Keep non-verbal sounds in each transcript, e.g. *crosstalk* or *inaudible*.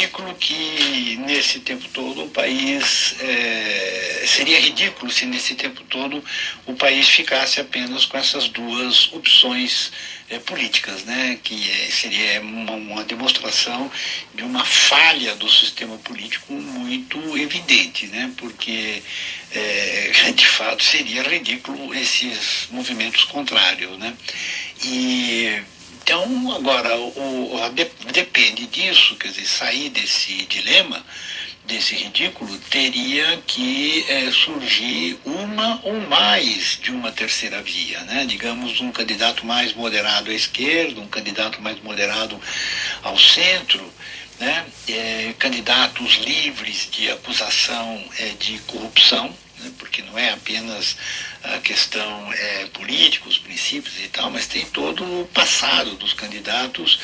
ridículo que nesse tempo todo o país é, seria ridículo se nesse tempo todo o país ficasse apenas com essas duas opções é, políticas, né? Que é, seria uma, uma, demonstração de uma falha do sistema político muito evidente, né? Porque é, *laughs* de fato seria ridículo esses movimentos contrários, né? E então, agora, o, depende disso, quer dizer, sair desse dilema, desse ridículo, teria que é, surgir uma ou mais de uma terceira via, né? digamos, um candidato mais moderado à esquerda, um candidato mais moderado ao centro, né? É, candidatos livres de acusação é, de corrupção, né? porque não é apenas a questão é, política, os princípios e tal, mas tem passado dos candidatos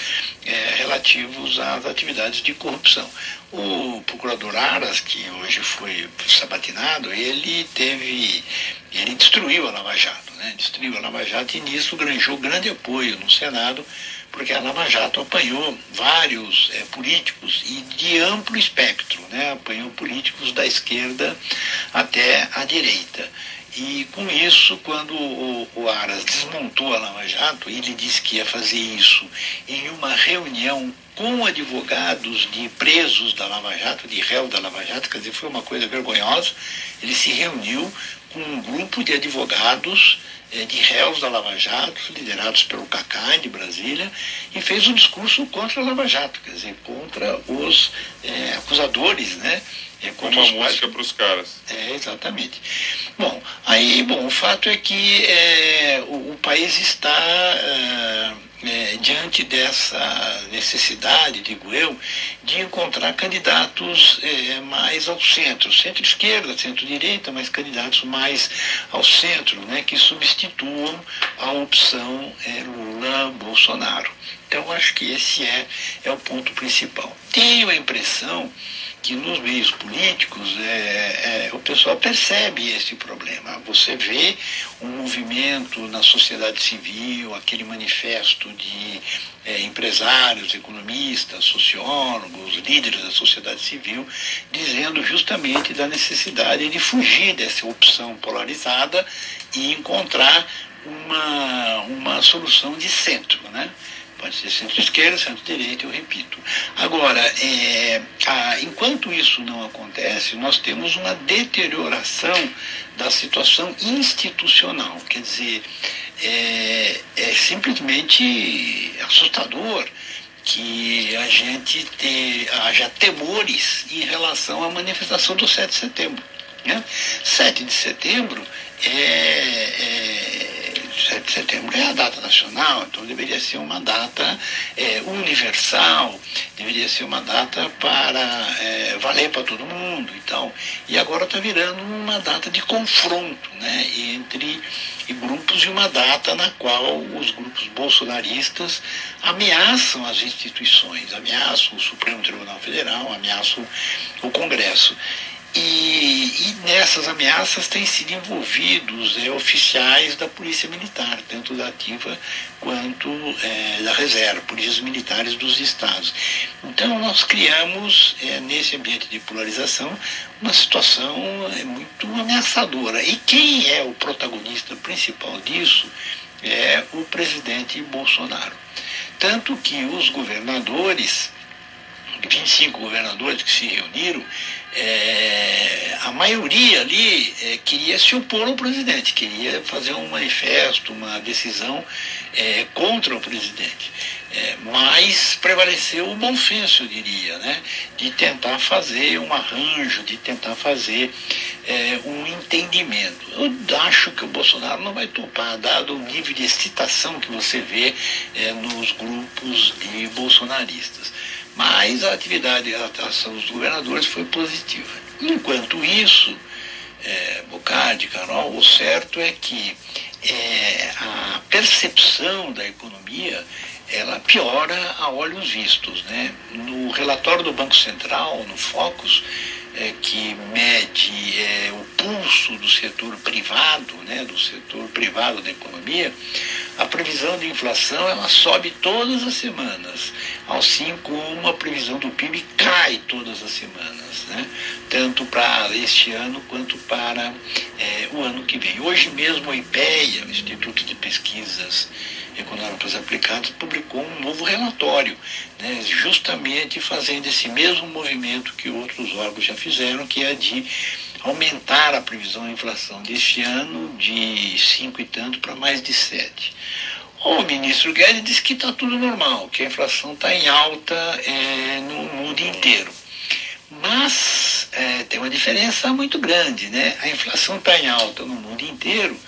é, relativos às atividades de corrupção. O procurador Aras, que hoje foi sabatinado, ele teve, ele destruiu a Lava Jato, né? destruiu a Lava Jato e nisso granjou grande apoio no Senado, porque a Lava Jato apanhou vários é, políticos e de amplo espectro, né? apanhou políticos da esquerda até a direita. E com isso, quando o, o Aras desmontou a Lava Jato, ele disse que ia fazer isso em uma reunião com advogados de presos da Lava Jato, de réu da Lava Jato, quer dizer, foi uma coisa vergonhosa. Ele se reuniu com um grupo de advogados é, de réus da Lava Jato, liderados pelo Cacá de Brasília, e fez um discurso contra a Lava Jato, quer dizer, contra os é, acusadores, né? É, contra uma música para os caras. É, exatamente. Bom, aí, bom, o fato é que é, o, o, país está é, é, diante dessa necessidade, digo eu, de encontrar candidatos é, mais ao centro, centro-esquerda, centro-direita, mas candidatos mais ao centro, né, que substituam a opção é, Lula-Bolsonaro. Então, acho que esse é, é o ponto principal. Tenho a impressão que nos meios políticos é, é, o pessoal percebe esse problema. Você vê um movimento na sociedade civil, aquele manifesto de é, empresários, economistas, sociólogos, líderes da sociedade civil, dizendo justamente da necessidade de fugir dessa opção polarizada e encontrar uma, uma solução de centro. Né? Pode ser centro-esquerda, centro-direita, eu repito. Agora, é, a, enquanto isso não acontece, nós temos uma deterioração da situação institucional. Quer dizer, é, é simplesmente assustador que a gente te, haja temores em relação à manifestação do 7 de setembro. Né? 7 de setembro é, é 7 de setembro é a data nacional, então deveria ser uma data é, universal, deveria ser uma data para é, valer para todo mundo. Então, e agora está virando uma data de confronto né, entre grupos e uma data na qual os grupos bolsonaristas ameaçam as instituições, ameaçam o Supremo Tribunal Federal, ameaçam o Congresso. E, e, nessas ameaças têm sido envolvidos é, oficiais da Polícia Militar, tanto da ativa quanto é, da reserva, polícias militares dos estados. Então nós criamos, é, nesse ambiente de polarização, uma situação é, muito ameaçadora. E quem é o protagonista principal disso é o presidente Bolsonaro. Tanto que os governadores 25 governadores que se reuniram, é, a maioria ali é, queria se opor ao presidente, queria fazer um manifesto, uma decisão é, contra o presidente. É, mas prevaleceu o bom senso, eu diria, né, de tentar fazer um arranjo, de tentar fazer é, um entendimento. Eu acho que o Bolsonaro não vai topar, dado o nível de excitação que você vê é, nos grupos de bolsonaristas. Mas a atividade, a atuação dos governadores foi positiva. Enquanto isso, é, Bocardi, Carol, o certo é que é, a percepção da economia ela piora a olhos vistos. Né? No relatório do Banco Central, no Focus, é, que mede do setor privado, né, do setor privado da economia, a previsão de inflação ela sobe todas as semanas, assim como a previsão do PIB cai todas as semanas, né, tanto para este ano quanto para é, o ano que vem. Hoje mesmo a IPEA, o Instituto de Pesquisas Econômicas Aplicadas, publicou um novo relatório, né, justamente fazendo esse mesmo movimento que outros órgãos já fizeram, que é de aumentar a previsão de inflação deste ano de 5 e tanto para mais de 7. O ministro Guedes disse que está tudo normal, que a inflação está em alta é, no mundo inteiro. Mas é, tem uma diferença muito grande, né? A inflação está em alta no mundo inteiro,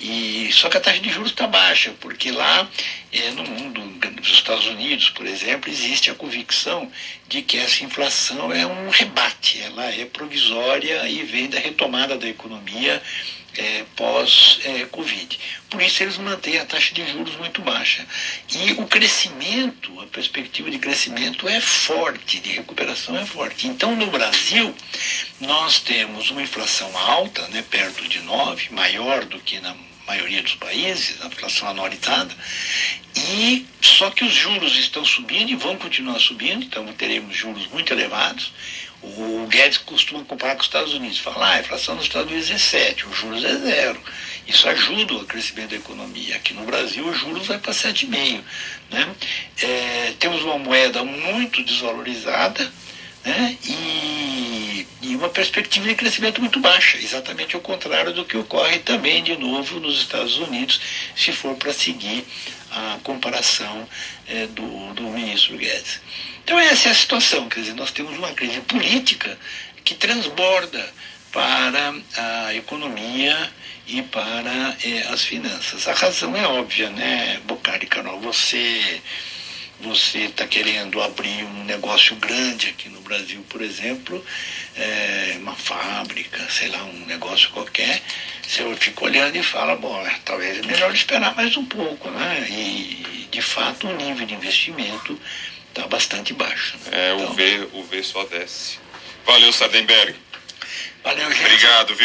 e só que a taxa de juros está baixa, porque lá é, no mundo, nos Estados Unidos, por exemplo, existe a convicção de que essa inflação é um rebate, ela é provisória e vem da retomada da economia é, pós-Covid. É, Por isso eles mantêm a taxa de juros muito baixa. E o crescimento, a perspectiva de crescimento é forte, de recuperação é forte. Então no Brasil nós temos uma inflação alta, né, perto de 9, maior do que na maioria dos países, a inflação anualizada, e só que os juros estão subindo e vão continuar subindo, então teremos juros muito elevados. O Guedes costuma comparar com os Estados Unidos, falar ah, a inflação nos Estados Unidos é 7, os juros é zero. Isso ajuda o crescimento da economia. Aqui no Brasil, os juros vai para 7,5. Né? É, temos uma moeda muito desvalorizada né? e, e uma perspectiva de crescimento muito baixa, exatamente o contrário do que ocorre também, de novo, nos Estados Unidos, se for para seguir a comparação é, do, do ministro Guedes. Então essa é a situação, quer dizer, nós temos uma crise política que transborda para a economia e para é, as finanças. A razão é óbvia, né, Bocardi Canal? Você você está querendo abrir um negócio grande aqui no Brasil, por exemplo, é, uma fábrica, sei lá, um negócio qualquer, você fica olhando e fala, bom, é, talvez é melhor esperar mais um pouco, né? E, de fato, o nível de investimento está bastante baixo. Né? É, então, o, v, o V só desce. Valeu, Sardenberg. Valeu, gente. Obrigado, viu?